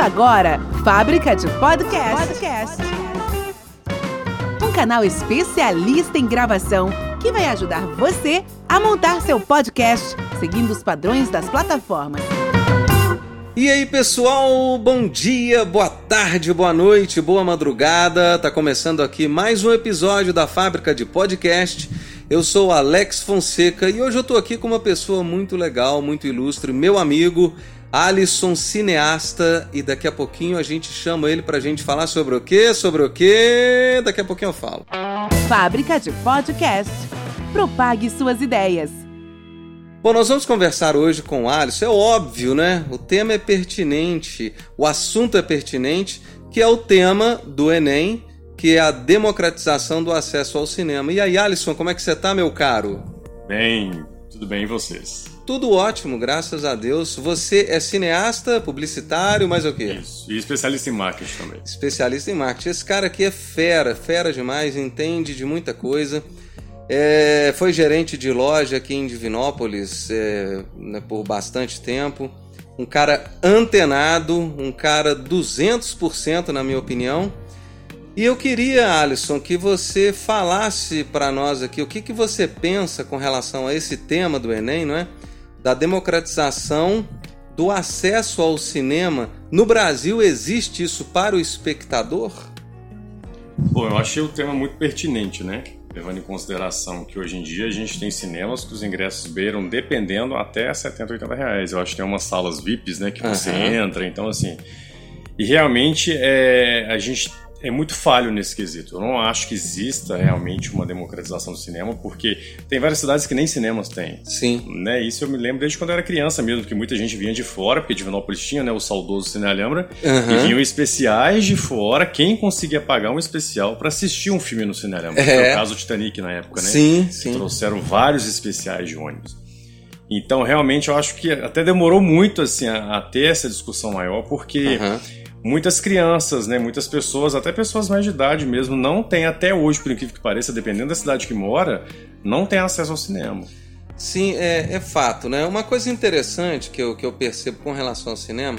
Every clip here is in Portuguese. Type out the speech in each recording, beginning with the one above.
Começa agora, Fábrica de Podcast. Podcast. Um canal especialista em gravação que vai ajudar você a montar seu podcast seguindo os padrões das plataformas. E aí, pessoal, bom dia, boa tarde, boa noite, boa madrugada. Tá começando aqui mais um episódio da Fábrica de Podcast. Eu sou Alex Fonseca e hoje eu tô aqui com uma pessoa muito legal, muito ilustre, meu amigo Alisson Cineasta, e daqui a pouquinho a gente chama ele pra gente falar sobre o quê? Sobre o quê? Daqui a pouquinho eu falo. Fábrica de Podcast. Propague suas ideias. Bom, nós vamos conversar hoje com o Alisson. É óbvio, né? O tema é pertinente, o assunto é pertinente, que é o tema do Enem, que é a democratização do acesso ao cinema. E aí, Alisson, como é que você tá, meu caro? Bem, tudo bem e vocês? Tudo ótimo, graças a Deus. Você é cineasta, publicitário, mais o quê? Isso. E especialista em marketing também. Especialista em marketing. Esse cara aqui é fera, fera demais, entende de muita coisa. É, foi gerente de loja aqui em Divinópolis é, né, por bastante tempo. Um cara antenado, um cara 200% na minha opinião. E eu queria, Alisson, que você falasse para nós aqui o que, que você pensa com relação a esse tema do Enem, não é? Da democratização do acesso ao cinema. No Brasil, existe isso para o espectador? Bom, eu achei o tema muito pertinente, né? Levando em consideração que hoje em dia a gente tem cinemas que os ingressos beiram, dependendo, até 70, 80 reais. Eu acho que tem umas salas VIPs, né? Que você uhum. entra, então assim. E realmente é, a gente é muito falho nesse quesito. Eu não acho que exista realmente uma democratização do cinema, porque tem várias cidades que nem cinemas têm. Sim. Né? Isso eu me lembro desde quando eu era criança mesmo, que muita gente vinha de fora, porque Divinópolis tinha né, o saudoso Cine Alhambra, uhum. e vinham especiais de fora, quem conseguia pagar um especial para assistir um filme no Cine Alhambra. É. o caso do Titanic na época, né? Sim, sim. Trouxeram vários especiais de ônibus. Então, realmente, eu acho que até demorou muito assim a, a ter essa discussão maior, porque... Uhum muitas crianças, né, muitas pessoas, até pessoas mais de idade mesmo, não têm até hoje, por incrível que pareça, dependendo da cidade que mora, não tem acesso ao cinema. Sim, é, é fato, né? Uma coisa interessante que eu, que eu percebo com relação ao cinema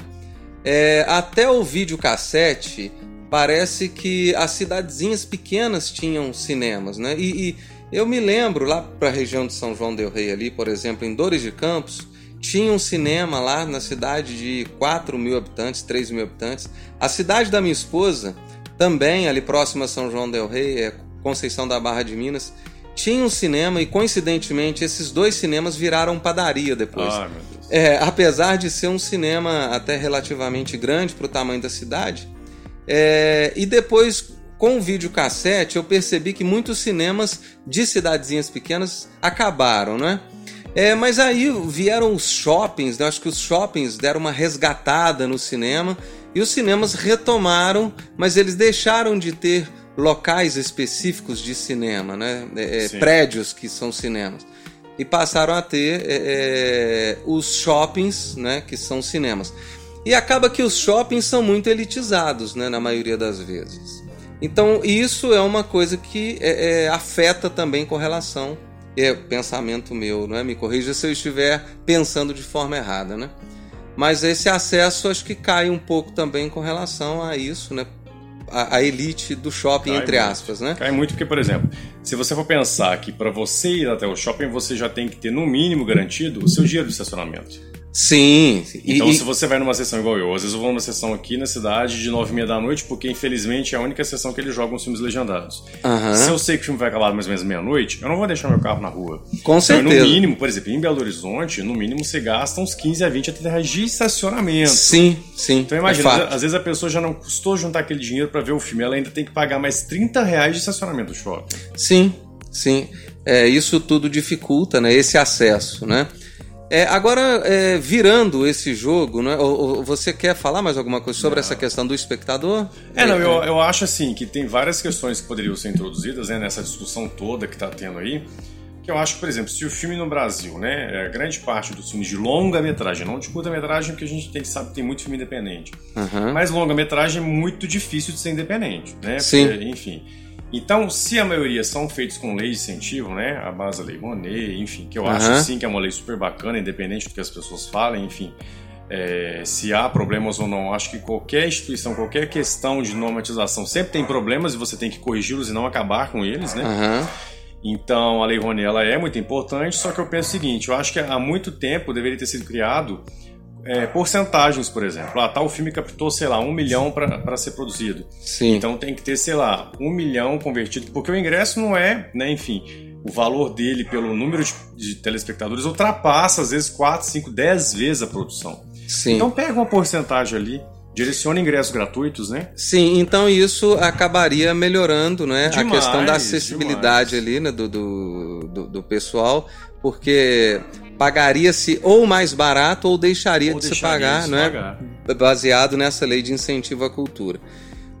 é até o videocassete parece que as cidadezinhas pequenas tinham cinemas, né? E, e eu me lembro lá para a região de São João del Rei ali, por exemplo, em Dores de Campos, tinha um cinema lá na cidade de 4 mil habitantes, 3 mil habitantes. A cidade da minha esposa, também ali próxima a São João del Rei, é Conceição da Barra de Minas, tinha um cinema e coincidentemente esses dois cinemas viraram padaria depois. Ah, meu Deus. É, apesar de ser um cinema até relativamente grande para o tamanho da cidade. É, e depois, com o videocassete, eu percebi que muitos cinemas de cidadezinhas pequenas acabaram, né? É, mas aí vieram os shoppings, né? acho que os shoppings deram uma resgatada no cinema e os cinemas retomaram, mas eles deixaram de ter locais específicos de cinema, né? É, é prédios que são cinemas. E passaram a ter é, é, os shoppings, né? que são cinemas. E acaba que os shoppings são muito elitizados, né? na maioria das vezes. Então, isso é uma coisa que é, afeta também com relação é pensamento meu, não é? Me corrija se eu estiver pensando de forma errada, né? Mas esse acesso acho que cai um pouco também com relação a isso, né? A, a elite do shopping, cai entre muito. aspas, né? Cai muito porque, por exemplo, se você for pensar que para você ir até o shopping, você já tem que ter no mínimo garantido o seu dinheiro de estacionamento. Sim. Então, e, se você vai numa sessão igual eu, às vezes eu vou numa sessão aqui na cidade de nove e meia da noite, porque infelizmente é a única sessão que eles jogam os filmes legendados. Uhum. Se eu sei que o filme vai acabar mais ou menos meia-noite, eu não vou deixar meu carro na rua. Com então, certeza. No mínimo, por exemplo, em Belo Horizonte, no mínimo você gasta uns 15 a 20 a 30 reais de estacionamento. Sim, sim. Então imagina, é às vezes a pessoa já não custou juntar aquele dinheiro para ver o filme, ela ainda tem que pagar mais 30 reais de estacionamento do shopping. Sim, sim. É, isso tudo dificulta né, esse acesso, né? É, agora, é, virando esse jogo, né, ou, ou, você quer falar mais alguma coisa sobre não. essa questão do espectador? É, não, eu, eu acho assim que tem várias questões que poderiam ser introduzidas né, nessa discussão toda que está tendo aí. Que eu acho, por exemplo, se o filme no Brasil, né, é, grande parte dos filmes de longa-metragem, não de curta-metragem, porque a gente tem, sabe que tem muito filme independente, uhum. mas longa-metragem é muito difícil de ser independente, né? Sim. Porque, enfim. Então, se a maioria são feitos com lei de incentivo, né, a base da lei Monet, enfim, que eu uhum. acho sim que é uma lei super bacana, independente do que as pessoas falem, enfim, é, se há problemas ou não. Acho que qualquer instituição, qualquer questão de normatização sempre tem problemas e você tem que corrigi-los e não acabar com eles, né? Aham. Então a Lei Rouanet ela é muito importante, só que eu penso o seguinte: eu acho que há muito tempo deveria ter sido criado é, porcentagens, por exemplo. Ah, tal filme captou, sei lá, um milhão para ser produzido. Sim. Então tem que ter, sei lá, um milhão convertido, porque o ingresso não é, né, enfim, o valor dele pelo número de, de telespectadores ultrapassa às vezes 4, 5, 10 vezes a produção. Sim. Então pega uma porcentagem ali, direciona ingressos gratuitos, né? Sim, então isso acabaria melhorando né, a Demais, questão da acessibilidade ali né, do, do, do, do pessoal, porque pagaria-se ou mais barato ou deixaria Ou de se pagar, de se não é? pagar. baseado nessa lei de incentivo à cultura.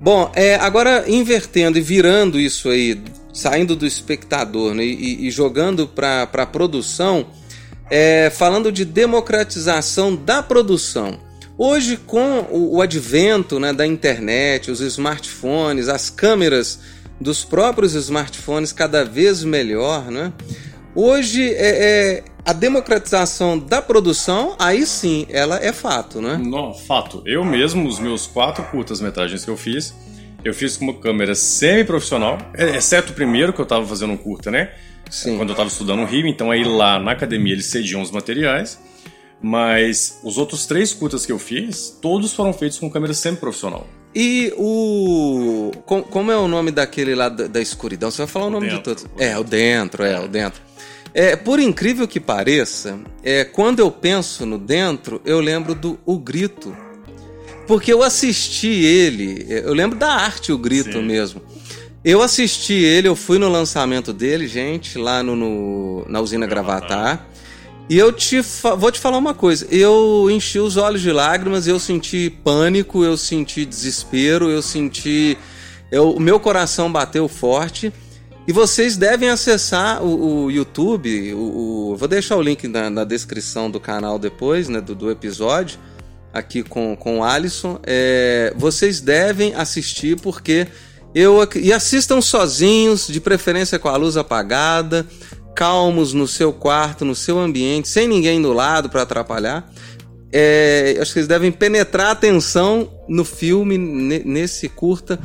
Bom, é, agora invertendo e virando isso aí, saindo do espectador né, e, e jogando para a produção, é, falando de democratização da produção. Hoje, com o, o advento né, da internet, os smartphones, as câmeras dos próprios smartphones cada vez melhor, né? Hoje, é, é, a democratização da produção, aí sim, ela é fato, né? No, fato. Eu mesmo, os meus quatro curtas-metragens que eu fiz, eu fiz com uma câmera semi-profissional, é- exceto o primeiro que eu tava fazendo um curta, né? Sim. Quando eu tava estudando no Rio, então aí lá na academia eles cediam os materiais. Mas os outros três curtas que eu fiz, todos foram feitos com câmera semi-profissional. E o. com- como é o nome daquele lá da, escuridão? Você vai falar o, nome de Dentro, todos. o É, o dentro, é, o dentro. É, por incrível que pareça, é, quando eu penso no dentro, eu lembro do O Grito. Porque eu assisti ele, é, eu lembro da arte O Grito Sim. mesmo. Eu assisti ele, eu fui no lançamento dele, gente, lá no, no- na usina Gravatar. E eu te vou te falar uma coisa. Eu enchi os olhos de lágrimas, eu senti pânico, eu senti desespero, eu senti. eu- o meu coração bateu forte. E vocês devem acessar o, o YouTube. O, o- vou deixar o link na, na descrição do canal depois, né? Do, do episódio, aqui com, com o Alisson. É, vocês devem assistir porque eu e assistam sozinhos, de preferência com a luz apagada, calmos no seu quarto, no seu ambiente, sem ninguém do lado para atrapalhar. É, acho que eles devem penetrar a atenção no filme, ne- nesse curta,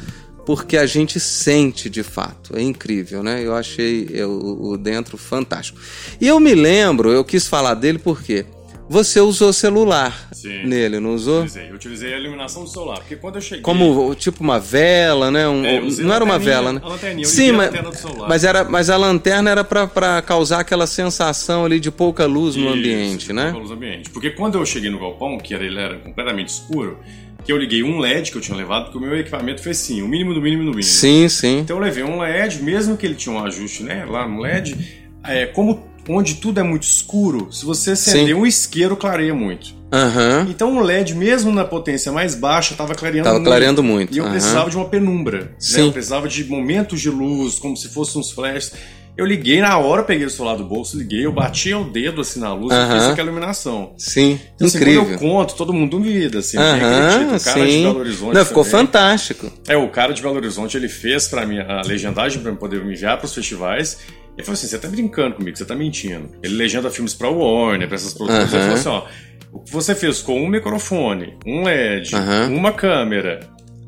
porque a gente sente de fato. É incrível, né? Eu achei o, dentro fantástico. E eu me lembro, eu quis falar dele porque você usou celular Sim. nele, não usou? Utilizei. Eu utilizei a iluminação do celular, porque quando eu cheguei. Como tipo uma vela, né? Um- É, não era uma vela, né? a lanterninha, eu Sim, liguei a mas, lanterna do celular. mas era, mas a lanterna era pra- pra causar aquela sensação ali de pouca luz no Isso, ambiente, de né? pouca luz no ambiente. Porque quando eu cheguei no galpão, que era, ele era completamente escuro, que eu liguei um LED que eu tinha levado, porque o meu equipamento foi assim, o mínimo do mínimo do mínimo. Sim, sim. Então eu levei um LED, mesmo que ele tinha um ajuste né, lá no LED, é, como onde tudo é muito escuro, se você acender Sim. um isqueiro, clareia muito. Aham. Então o LED, mesmo na potência mais baixa, estava clareando Tava muito. clareando muito. E eu aham. precisava de uma penumbra. né? Sim. Eu precisava de momentos de luz, como se fossem uns flashes. Eu liguei na hora, peguei o celular do bolso, liguei, eu bati o dedo assim na luz e Aham. fiz aquela iluminação. Sim, Então, assim, incrível. quando eu conto, todo mundo duvida, assim, ninguém Aham, acredita. O cara de sim. Belo Horizonte Não, ficou também. fantástico. É, o cara de Belo Horizonte, ele fez pra mim a legendagem pra eu poder me enviar pros festivais. Ele falou assim, você tá brincando comigo, você tá mentindo. Ele legenda filmes pra Warner, pra essas produtoras. Ele Aham. falou assim, ó, o que você fez com um microfone, um LED, uma câmera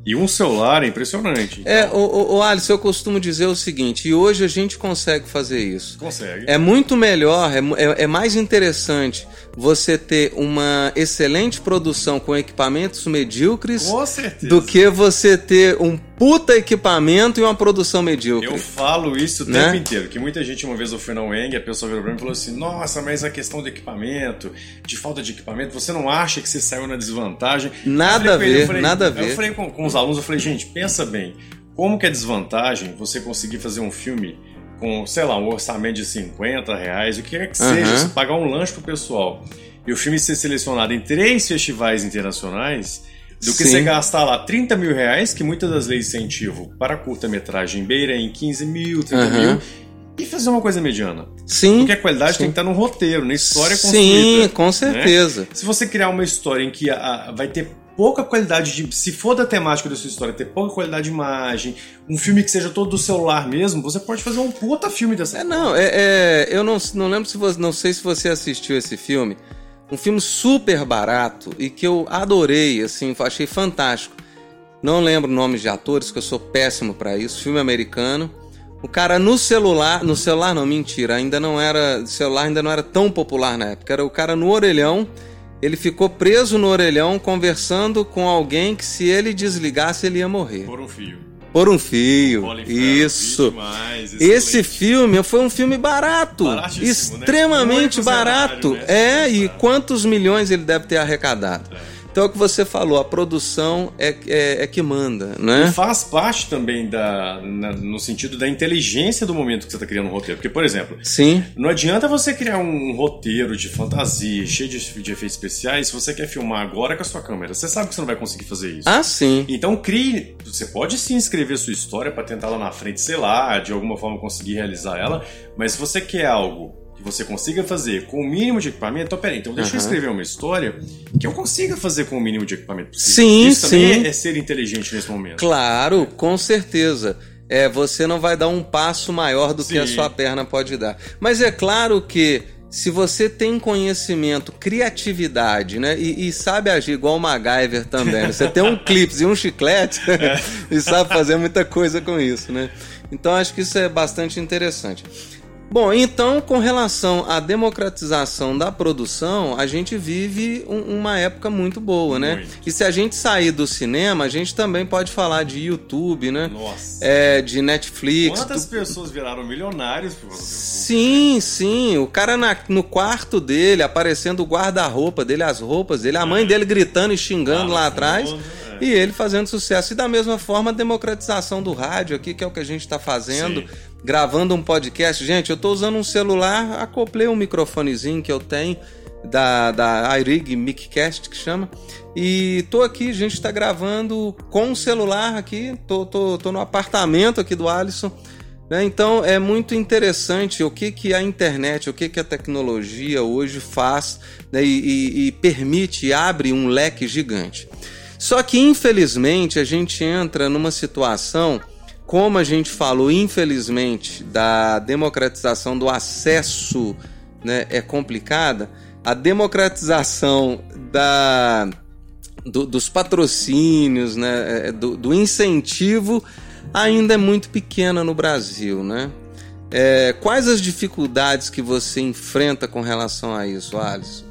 e um celular é impressionante. É, o, o, o Alisson, eu costumo dizer o seguinte, e hoje a gente consegue fazer isso. Consegue. É muito melhor, é, é, é mais interessante você ter uma excelente produção com equipamentos medíocres Com do que você ter um puta equipamento e uma produção medíocre. Eu falo isso o Né? tempo inteiro. Que muita gente, uma vez eu fui na UENG, a pessoa virou pra mim e falou assim: Nossa, mas a questão do equipamento, de falta de equipamento, você não acha que você saiu na desvantagem? Nada Eu a eu ver, falei- nada a Eu ver. falei com, com os alunos, eu falei, gente, pensa bem, como que é desvantagem você conseguir fazer um filme com, sei lá, um orçamento de 50 reais, o que quer que Aham. seja, você pagar um lanche pro pessoal e o filme ser selecionado em três festivais internacionais, do que Sim. você gastar lá 30 mil reais, que muitas das leis de incentivo para curta-metragem beira em 15 mil, 30 Aham. mil, e fazer uma coisa mediana. Sim, Porque a qualidade sim. tem que estar no roteiro, na história sim, construída. né? com certeza. Se você criar uma história em que a- a- vai ter pouca qualidade de. Se for da temática da sua história, ter pouca qualidade de imagem, um filme que seja todo do celular mesmo, você pode fazer um puta filme dessa É, não, é, é, eu não, não lembro se você, não sei se você assistiu esse filme, um filme super barato e que eu adorei, assim, achei fantástico. Não lembro nomes de atores, que eu sou péssimo para isso. Filme americano. O cara no celular, no celular não, mentira, ainda não era, celular ainda não era tão popular na época. Era o cara no orelhão. Ele ficou preso no orelhão conversando com alguém que se ele desligasse ele ia morrer. Por um fio. Por um fio. Isso. Demais, Esse filme foi um filme barato. Extremamente né? barato. Cenário, né? É, e quantos milhões ele deve ter arrecadado? É. Então é o que você falou, a produção é, é, é que manda, né? E faz parte também da, na, no sentido da inteligência do momento que você está criando um roteiro. Porque, por exemplo, Sim. não adianta você criar um roteiro de fantasia, cheio de, de efeitos especiais, se você quer filmar agora com a sua câmera. Você sabe que você não vai conseguir fazer isso. Ah, sim. Então crie. Você pode sim escrever sua história para tentar lá na frente, sei lá, de alguma forma conseguir realizar ela, mas se você quer algo que você consiga fazer com o mínimo de equipamento. Então, peraí, então deixa uhum. eu escrever uma história que eu consiga fazer com o mínimo de equipamento possível. Sim, Isso sim. também é, ser inteligente nesse momento. Claro, com certeza. É, você não vai dar um passo maior do sim. que a sua perna pode dar. Mas é claro que se você tem conhecimento, criatividade, né? E, e, sabe agir igual o MacGyver também. Né? Você tem um clipe e um chiclete é. e sabe fazer muita coisa com isso, né? Então acho que isso é bastante interessante. Bom, então, com relação à democratização da produção, a gente vive um, uma época muito boa, né? Muito. E se a gente sair do cinema, a gente também pode falar de YouTube, né? Nossa. É, de Netflix. Quantas tu... pessoas viraram milionários por Sim, sim. O cara na, no quarto dele, aparecendo o guarda-roupa dele, as roupas dele, a mãe é. dele gritando e xingando ah, lá atrás. E ele fazendo sucesso. E da mesma forma, a democratização do rádio aqui, que é o que a gente está fazendo. Sim gravando um podcast. Gente, eu estou usando um celular, acoplei um microfonezinho que eu tenho da, da iRig Miccast, que chama. E tô aqui, a gente está gravando com o celular aqui, tô, tô, tô no apartamento aqui do Alisson. Né? Então é muito interessante o que, que a internet, o que, que a tecnologia hoje faz né? e, e, e permite, abre um leque gigante. Só que infelizmente a gente entra numa situação como a gente falou, infelizmente, da democratização do acesso né, é complicada, a democratização da, do, dos patrocínios, né, é, do, do, incentivo, ainda é muito pequena no Brasil. Né? É, quais as dificuldades que você enfrenta com relação a isso, Alisson?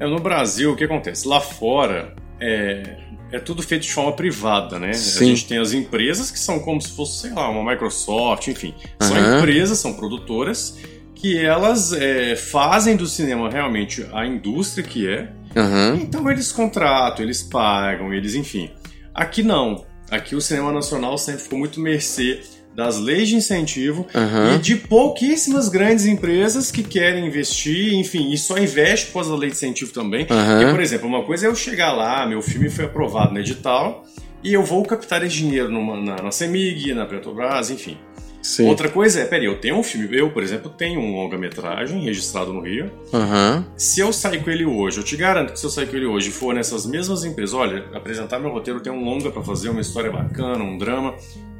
É, no Brasil, o que acontece? Lá fora, é, é tudo feito de forma privada, né? Sim. A gente tem as empresas que são como se fosse, sei lá, uma Microsoft, enfim. São uhum. empresas, são produtoras que elas é, fazem do cinema realmente a indústria que é. Uhum. Então eles contratam, eles pagam, eles, enfim. Aqui não. Aqui o cinema nacional sempre ficou muito mercê das leis de incentivo uhum. e de pouquíssimas grandes empresas que querem investir, enfim, e só investe após a lei de incentivo também. Uhum. Porque, por exemplo, uma coisa é eu chegar lá, meu filme foi aprovado no edital e eu vou captar esse dinheiro numa, na, na CEMIG, na Petrobras, enfim. Sim. Outra coisa é, peraí, eu tenho um filme, eu, por exemplo, tenho um longa-metragem registrado no Rio. Uhum. Se eu sair com ele hoje, eu te garanto que se eu sair com ele hoje e for nessas mesmas empresas, olha, apresentar meu roteiro, tem um longa para fazer, uma história bacana, um drama,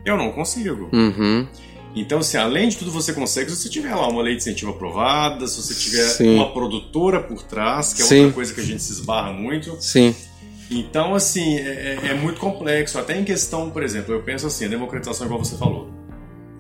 eu não consigo. Uhum. Então, assim, além de tudo, você consegue se você tiver lá uma lei de incentivo aprovada, se você tiver Sim. uma produtora por trás, que é Sim. outra coisa que a gente se esbarra muito. Sim. Então, assim, é, é, é muito complexo. Até em questão, por exemplo, eu penso assim, a democratização, igual você falou.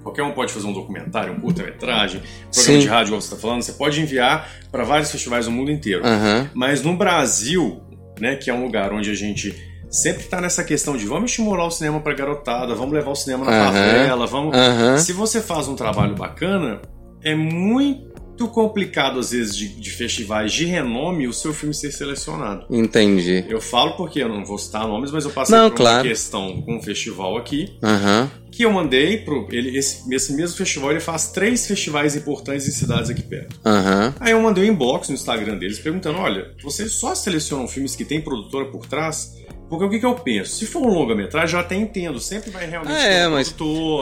Qualquer um pode fazer um documentário, um curta-metragem, programa Sim. de rádio, igual você está falando. Você pode enviar para vários festivais do mundo inteiro. Uhum. Mas no Brasil, né, que é um lugar onde a gente sempre está nessa questão de vamos estimular o cinema para garotada, vamos levar o cinema na uhum. favela, vamos. Uhum. Se você faz um trabalho bacana, é muito complicado, às vezes, de, de, festivais de renome o seu filme ser selecionado. Entendi. Eu falo porque eu não vou citar nomes, mas eu passei não, por claro. uma questão com um festival aqui. Uhum. Que eu mandei pro. Ele, esse, esse, mesmo festival ele faz três festivais importantes em cidades aqui perto. Uhum. Aí eu mandei um inbox no Instagram deles perguntando: olha, vocês só selecionam filmes que tem produtora por trás? Porque o que, que eu penso? Se for um longa-metragem, eu até entendo, sempre vai realmente ah, é, mas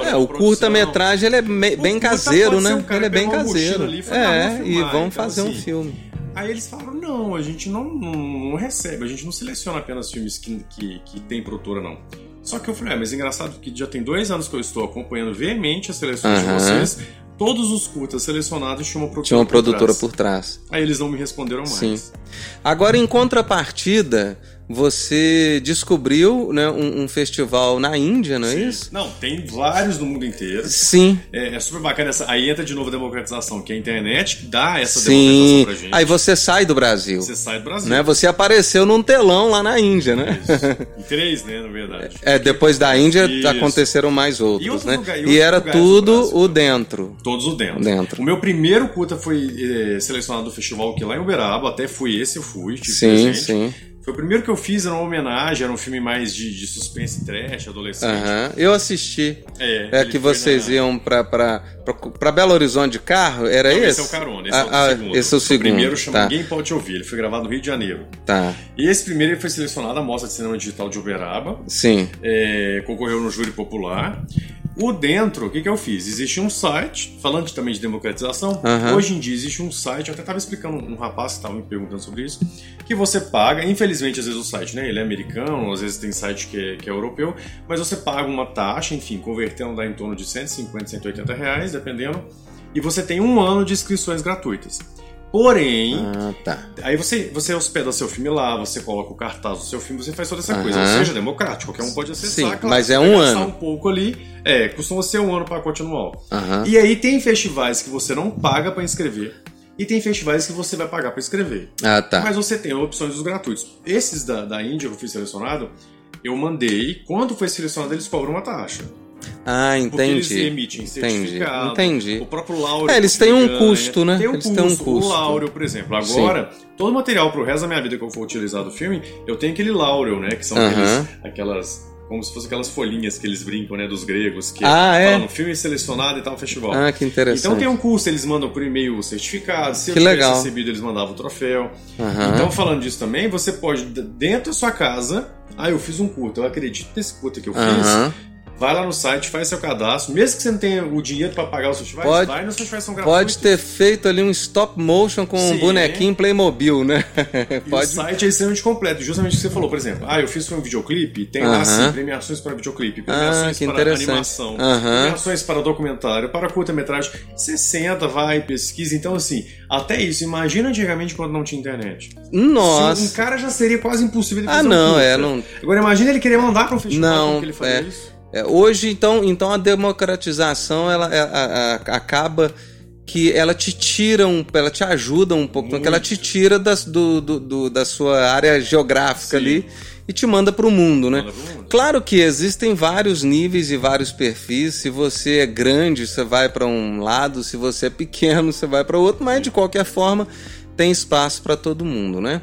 é, o curta-metragem ele é me, bem caseiro, né? Um ele é bem caseiro. Ali, é, e vão então, fazer assim, um filme. Aí eles falaram: não, a gente não, não, não, recebe, a gente não seleciona apenas filmes que, que, que tem produtora, não. Só que eu falei, é, mas é engraçado que já tem dois anos que eu estou acompanhando veemente as seleções uhum. de vocês. Todos os curtas selecionados tinham uma produtora, tinha uma produtora por trás. por trás. Aí eles não me responderam mais. Sim. Agora, em contrapartida, você descobriu né, um, um, festival na Índia, não é Sim. isso? Não, tem vários no mundo inteiro. Sim. É, é, super bacana. Essa, aí entra de novo a democratização, que a internet dá essa Sim. democratização pra gente. Aí você sai do Brasil. Você sai do Brasil. Né? Você apareceu num telão lá na Índia, né? Isso. Em três, né, na verdade. É, depois da Índia Isso. aconteceram mais outros, E outros né? lugar- e e outros era tudo Brasil o dentro. Todos o dentro. Dentro. O meu primeiro curta foi eh, selecionado do festival aqui lá em Uberaba, até fui esse, eu fui, Sim, presente. sim. Foi o primeiro que eu fiz, era uma homenagem, era um filme mais de, de suspense trash, adolescente. Aham. Eu assisti. É, É que vocês na- iam pra, pra, pra, pra Belo Horizonte de carro? Era Não, esse? esse é o Carona, esse é Ah, o ah, segundo. esse é o segundo. primeiro chama tá, Ninguém Pode Te Ouvir, ele foi gravado no Rio de Janeiro. tá. E esse primeiro ele foi selecionado à Mostra de Cinema Digital de Uberaba, Sim. é, concorreu no júri popular. O dentro, o que, que eu fiz? Existe um site, falando também de democratização, Aham. hoje em dia existe um site, eu até estava explicando um rapaz que estava me perguntando sobre isso, que você paga, infelizmente às vezes o site, né, ele é americano, às vezes tem site que é, que é europeu, mas você paga uma taxa, enfim, convertendo dá em torno de 150, 180 reais, dependendo, e você tem um ano de inscrições gratuitas. Porém, Ah, tá. Aí você, você hospeda seu filme lá, você coloca o cartaz do seu filme, você faz toda essa Aham. coisa. Ou seja, democrático, qualquer um pode acessar. Sim, claro, mas é um ano. um pouco ali. É, costuma ser um ano para anual. Aham. E aí tem festivais que você não paga para inscrever. E tem festivais que você vai pagar para inscrever. Ah, tá. Mas você tem opções dos gratuitos. Esses da, da Índia que eu fui selecionado, eu mandei. Quando foi selecionado, eles cobram uma taxa. Ah, Porque eles entendi. emitem Entendi. Entendi. O próprio Lauro. É, eles têm um custo, né? Tem um Eles custo. têm um custo. O por exemplo. Agora, todo o material pro resto da minha vida que eu for utilizar do filme, eu tenho aquele Laurel, né? Que são Aham. aqueles, aquelas. Como se fossem aquelas folhinhas que eles brincam, né? Dos gregos. Que Ah, é? falam, filme selecionado e tal festival. Ah, que interessante. Então tem um custo, eles mandam por e-mail o certificado, se Que eu tivesse legal. recebido, eles mandavam o troféu. Então, falando disso também, você pode, dentro da sua casa, ah, eu fiz um curto, eu acredito nesse curto que eu fiz. Vai lá no site, faz seu cadastro, mesmo que você não tenha o dinheiro para pagar os festivais, Pode- vai nos festivais são gratuitos. Pode ter feito ali um stop motion com um Sim. bonequinho Playmobil, né? E o Pode. site é extremamente completo, justamente o que você falou, por exemplo, ah, eu fiz um videoclipe, tem lá Aham. assim, premiações para videoclipe, premiações que para animação, Aham. premiações para documentário, para curta-metragem, você senta, vai, pesquisa, então assim, até isso, imagina antigamente quando não tinha internet. Nossa. Se um cara já seria quase impossível ele Ah, fazer um não, curta. é, não. Agora imagina ele querer mandar para um festival Não, que ele faria é. isso. É, hoje, então, então a democratização ela, é- a- a- acaba que ela te tira um, ela te ajuda um pouco, porque ela te tira das, do, do- do- da sua área geográfica Sim. ali e te manda para o mundo, né? Mundo. Claro que existem vários níveis e vários perfis. Se você é grande, você vai para um lado, se você é pequeno, você vai para outro, mas de qualquer forma tem espaço para todo mundo, né?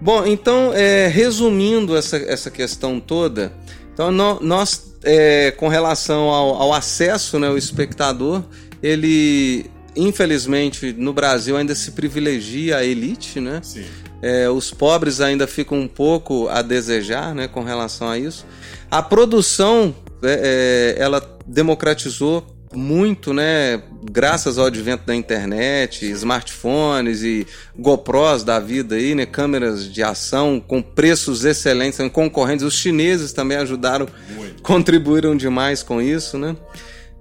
Bom, então, é, resumindo essa, essa questão toda, então nó- nós, é, com relação ao, ao acesso, né, o espectador, ele, infelizmente, no Brasil ainda se privilegia a elite, né? Sim. É, os pobres ainda ficam um pouco a desejar né, com relação a isso. A produção é, é, ela democratizou muito, né? Graças ao advento da internet, smartphones e GoPros da vida aí, né? Câmeras de ação com preços excelentes, são concorrentes. Os chineses também ajudaram, Muito. contribuíram demais com isso, né?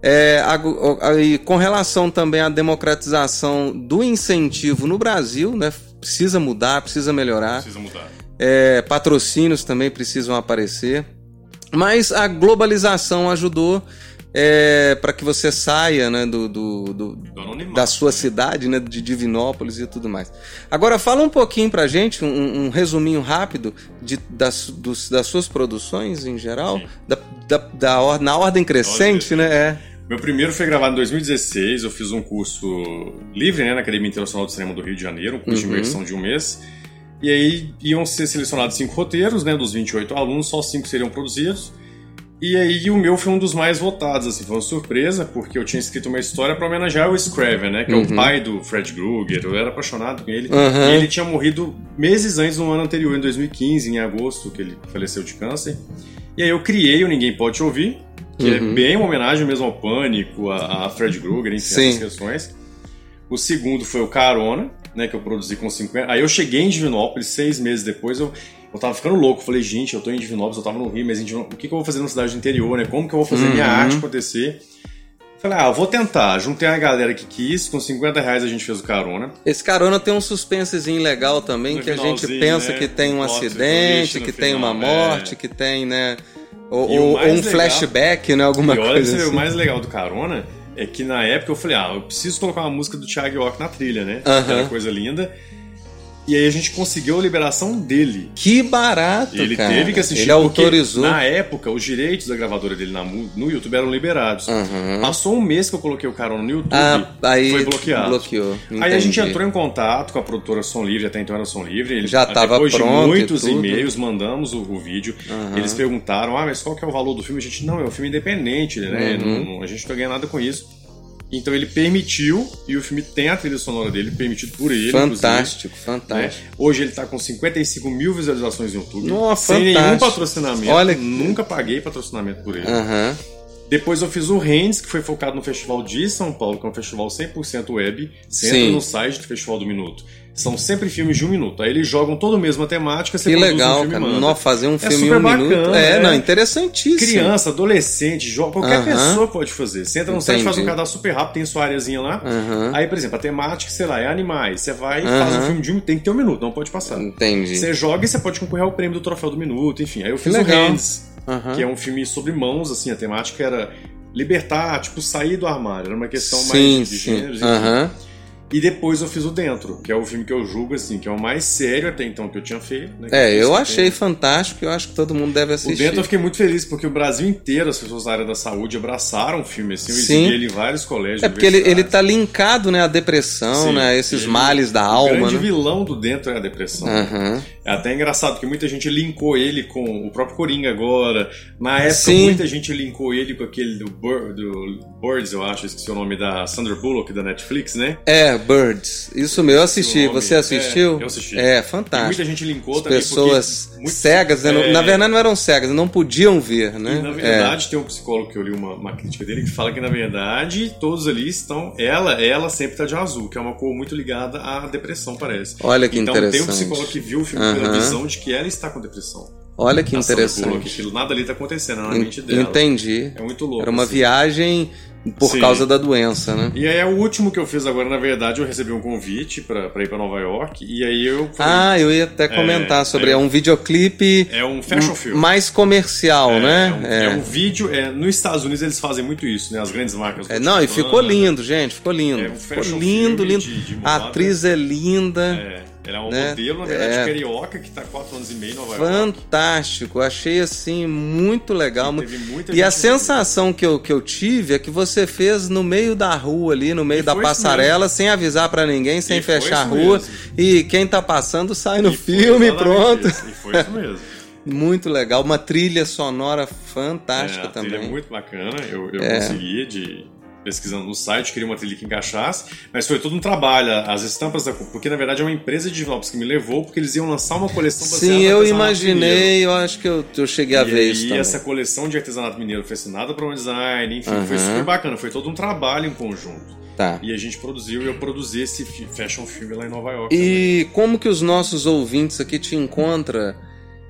É, a- a- e com relação também à democratização do incentivo no Brasil, né? Precisa mudar, precisa melhorar. Precisa mudar. É, patrocínios também precisam aparecer. Mas a globalização ajudou para que você saia né, do, do- do- Do da sua cidade, né, de Divinópolis e tudo mais. Agora fala um pouquinho pra gente, um, um resuminho rápido de, das, dos- das suas produções em geral, da, da, da or- na ordem crescente, crescente. né? É. Meu primeiro foi gravado em 2016. Eu fiz um curso livre né, na Academia Internacional de Cinema do Rio de Janeiro, um curso Uhum. de imersão de um mês. E aí iam ser selecionados cinco roteiros, né? Dos 28 alunos, só cinco seriam produzidos. E aí o meu foi um dos mais votados, assim, foi uma surpresa, porque eu tinha escrito uma história para homenagear o Scraven, né? Que é Uhum. o pai do Fred Krueger. Eu era apaixonado por ele. Uhum. E ele tinha morrido meses antes, no ano anterior, em 2015, em agosto, que ele faleceu de câncer. E aí eu criei o Ninguém Pode Ouvir, que Uhum. é bem uma homenagem mesmo ao Pânico, a, a Fred Krueger, enfim, Sim. essas questões. O segundo foi o Carona, né, que eu produzi com 50. Aí eu cheguei em Divinópolis, seis meses depois, eu, eu tava ficando louco. Falei, gente, eu tô em Divinópolis, eu tava no Rio, mas Divinópolis, o que, que eu vou fazer na cidade do interior, né? Como que eu vou fazer minha Uhum. arte acontecer? Falei, ah, vou tentar. Juntei a galera que quis, com 50 reais a gente fez o carona. Esse carona tem um suspensezinho legal também, No que a gente pensa né? que tem um acidente, que tem final, uma morte, é. que tem, né? Ou, ou- um legal- flashback, né? Alguma e olha, coisa assim. o mais legal do carona é que na época eu falei, ah, eu preciso colocar uma música do Thiago York na trilha, né? Aham. Aquela coisa linda. E aí a gente conseguiu a liberação dele. Que barato, Ele cara. teve que assistir Ele autorizou. Na época, os direitos da gravadora dele na no YouTube eram liberados. Aham. Passou um mês que eu coloquei o carona no YouTube, Ah, aí foi bloqueado. bloqueou. Aí a gente entrou em contato com a produtora Som Livre, até então era Som Livre. Ele, Já tava depois pronto de e muitos e-mails, mandamos o, o vídeo. Aham. Eles perguntaram, ah, mas qual que é o valor do filme? A gente, não, é um filme independente, né? Uhum. Não- não- a gente não ganha nada com isso. Então ele permitiu, e o filme tem a trilha sonora dele, permitido por ele, Fantástico, inclusive, né? fantástico. Hoje ele tá com 55 mil visualizações no YouTube. Nossa, sem nenhum fantástico. patrocinamento. Olha que- Nunca paguei patrocinamento por ele. Aham. Depois eu fiz o Rendes, que foi focado no Festival de São Paulo, que é um festival 100% web. Você Sim. entra no site do Festival do Minuto. São sempre filmes de um minuto. Aí eles jogam todo o mesmo a temática, você Que um legal, filme e cara. Nó, fazer um É filme em um minuto. bacana, É, é. não, interessantíssimo. Criança, adolescente, jovem, qualquer Aham. pessoa pode fazer. Você entra no site, faz um Entendi. cadastro super rápido, tem sua areazinha lá. Aham. Aí, por exemplo, a temática, sei lá, é animais. Você vai e Aham. faz um filme de um. Tem que ter um minuto, não pode passar. Entendi. Você joga e você pode concorrer ao prêmio do troféu do minuto, enfim. Aí eu fiz o legal. Hands, Aham. que é um filme sobre mãos, assim, a temática era libertar, tipo, sair do armário. Era uma questão sim, mais de sim. gêneros. enfim. E depois eu fiz o Dentro, que é o filme que eu julgo, assim, que é o mais sério até então que eu tinha feito. Né, É, eu achei fantástico e eu acho que todo mundo deve O assistir. Dentro eu fiquei muito feliz, porque o Brasil inteiro, as pessoas da área da saúde, abraçaram o filme, assim, eu Sim. exibi ele em vários colégios. É porque ele, ele tá linkado, né, à depressão, Sim, né, a esses ele- males da O alma, grande né? vilão do Dentro é a depressão. Aham. É até engraçado que muita gente linkou ele com o próprio Coringa agora. Na época, Sim. muita gente linkou ele com aquele do, do Birds, eu acho, esqueci o nome da Sandra Bullock da Netflix, né? É, Birds. Isso mesmo, eu assisti. Nome. Você assistiu? É, eu assisti. É, E fantástico. muita gente linkou As também pessoas cegas, né? é, na verdade não eram cegas, não podiam ver, né? E, na verdade, tem um psicólogo que eu li uma, uma crítica dele que fala que, na verdade, todos ali estão. Ela, ela sempre tá de azul, que é uma cor muito ligada à depressão, parece. Olha que então tem um interessante. psicólogo que viu o filme pela Aham. visão de que ela está com depressão. Olha que Bullock, interessante. aquilo, nada ali tá acontecendo na En- mente dela. Entendi. É muito louco. Era uma assim. viagem por Sim. causa da doença, né? E aí é o último que eu fiz agora, na verdade, eu recebi um convite pra, pra ir pra Nova York. E aí eu falei, Ah, eu ia até comentar sobre. é. É um videoclipe é um fashion film. mais comercial, é, né? É um, é um vídeo. É, nos Estados Unidos eles fazem muito isso, né? As grandes marcas. É, não, e ficou lindo, gente. Ficou lindo. É um ficou lindo, lindo. de- de a atriz é linda. É, ela é uma né? modelo, na verdade, É. carioca, que tá há quatro anos e meio em Nova York. Fantástico. Achei assim muito legal. E a sensação que eu, que eu tive é que você fez no meio da rua ali, no meio E da passarela, sem avisar pra ninguém, sem E fechar a rua. mesmo. E quem tá passando sai no E filme, pronto. isso, E foi isso mesmo. Muito legal. Uma trilha sonora É, fantástica a trilha também. é muito bacana. Eu, eu É. consegui de pesquisando no site, queria uma trilha que encaixasse, mas foi todo um trabalho. As estampas da porque na verdade é uma empresa de envelopes que me levou, porque eles iam lançar uma coleção baseada Sim, eu imaginei, eu acho que eu, eu cheguei a e ver aí, isso também. essa coleção de artesanato mineiro foi assinada para um design, enfim, foi Aham. super bacana. Foi todo um trabalho em conjunto. Tá. E a gente produziu e eu produzi esse fashion film lá em Nova York. E como que os nossos ouvintes aqui te encontram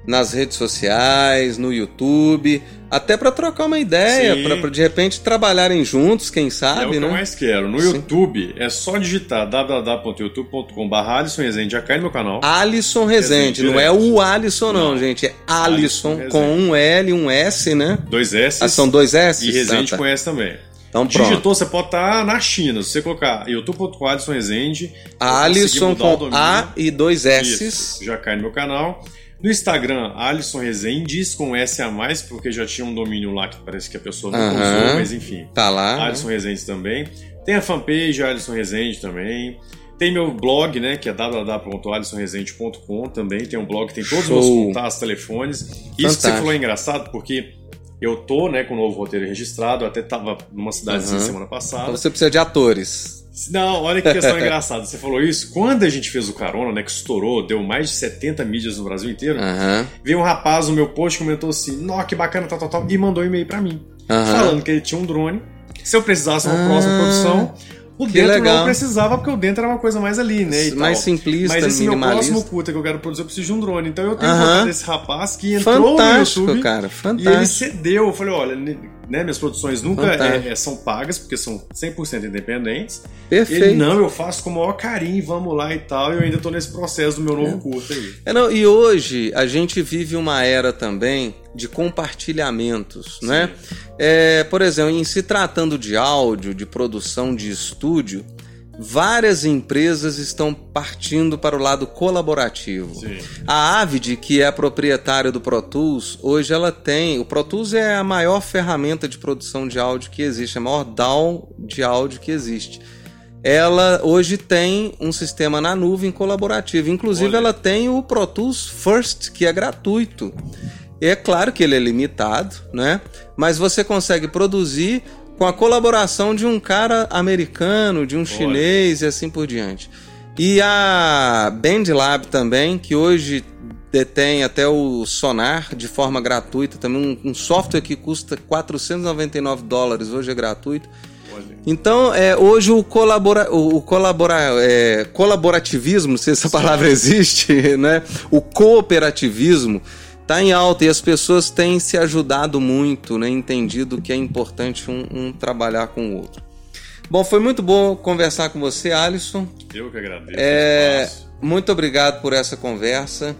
nas redes sociais, no YouTube, até pra trocar uma ideia, pra, de repente trabalharem juntos, quem também. é o sabe, que eu né? mais quero. No Sim. YouTube é só digitar www.youtube.com.br Alisson Rezende, já cai no meu canal. Alisson Rezende, Rezende, não é o Alisson não, Não. gente, é Alisson Alisson com um L, um S, né? Dois S. Ah, são dois S? E Rezende Tá, tá. conhece também. Então pronto. Digitou, você pode estar na China. Se você colocar youtube.com Alisson Rezende, eu Alisson com. A e dois S. Isso, já cai no meu canal. No Instagram, Alisson Rezendes com S a mais, porque já tinha um domínio lá que parece que a pessoa não usou, mas enfim. Tá lá. né? Alisson Rezende também. Tem a fanpage Alisson Rezende também. Tem meu blog, né, que é www.alissonrezende.com também. Tem um blog, tem todos os meus contatos, telefones. Isso que você Fantástico. falou é engraçado, porque eu tô, né, com o novo roteiro registrado. Eu até tava numa cidadezinha Aham. semana passada. Então você precisa de atores. Não, olha que questão engraçada. Você falou isso. Quando a gente fez o Carona, né, que estourou, deu mais de 70 mídias no Brasil inteiro, Aham. veio um rapaz no meu post comentou assim: Nó, que bacana, tal, tal, tal, e mandou um e-mail pra mim. Aham. Falando que ele tinha um drone. Se eu precisasse uma Ah. próxima produção, O Que dentro legal. não precisava, porque o dentro era uma coisa mais ali, né? e Mais tal. simplista, Mas esse meu minimalista. próximo culto que eu quero produzir, eu preciso de um drone. Então eu tenho Aham. contato desse rapaz que entrou Fantástico, no YouTube. cara, E ele fantástico. cedeu. Eu falei, olha, né, minhas produções nunca é- é- são pagas, porque são 100% independentes. Perfeito. Ele, não, eu faço com o maior carinho, vamos lá e tal. E eu ainda tô nesse processo do meu novo curso aí. É, não, e hoje a gente vive uma era também de compartilhamentos, né? É, por exemplo, em se tratando de áudio, de produção de estúdio, várias empresas estão partindo para o lado colaborativo. Sim. A Avid, que é a proprietária do Pro Tools, hoje ela tem. O Pro Tools é a maior ferramenta de produção de áudio que existe, a maior DAW de áudio que existe. Ela hoje tem um sistema na nuvem colaborativo. Inclusive, Olha. ela tem o Pro Tools First, que é gratuito. E é claro que ele é limitado, né? Mas você consegue produzir com a colaboração de um cara americano, de um chinês e assim por diante. E a BandLab também, que hoje detém até o Sonar de forma gratuita, também um, um software que custa 499 dólares, hoje é gratuito. Olha. Então, é, hoje o, colabora, o, o colabora, é, colaborativismo, se essa palavra existe, né? o cooperativismo está em alta e as pessoas têm se ajudado muito, né? entendido que é importante um, um trabalhar com o outro. Bom, foi muito bom conversar com você, Alisson. Eu que agradeço. É, espaço. muito obrigado por essa conversa.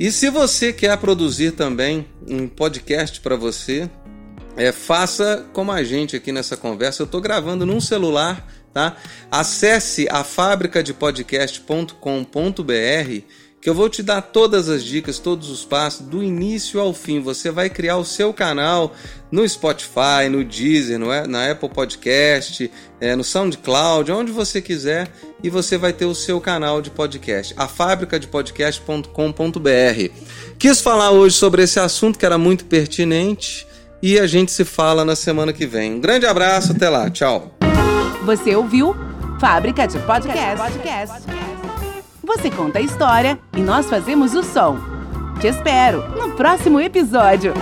E se você quer produzir também um podcast para você, é, faça como a gente aqui nessa conversa. Eu estou gravando num celular, tá? Acesse a fabricadepodcast.com.br que eu vou te dar todas as dicas, todos os passos, do início ao fim. Você vai criar o seu canal no Spotify, no Deezer, no, na Apple Podcast, é, no SoundCloud, onde você quiser, e você vai ter o seu canal de podcast, a fabricadepodcast.com.br. Quis falar hoje sobre esse assunto que era muito pertinente e a gente se fala na semana que vem. Um grande abraço, até lá, tchau. Você ouviu Fábrica de Podcast. Você conta a história e nós fazemos o som. Te espero no próximo episódio.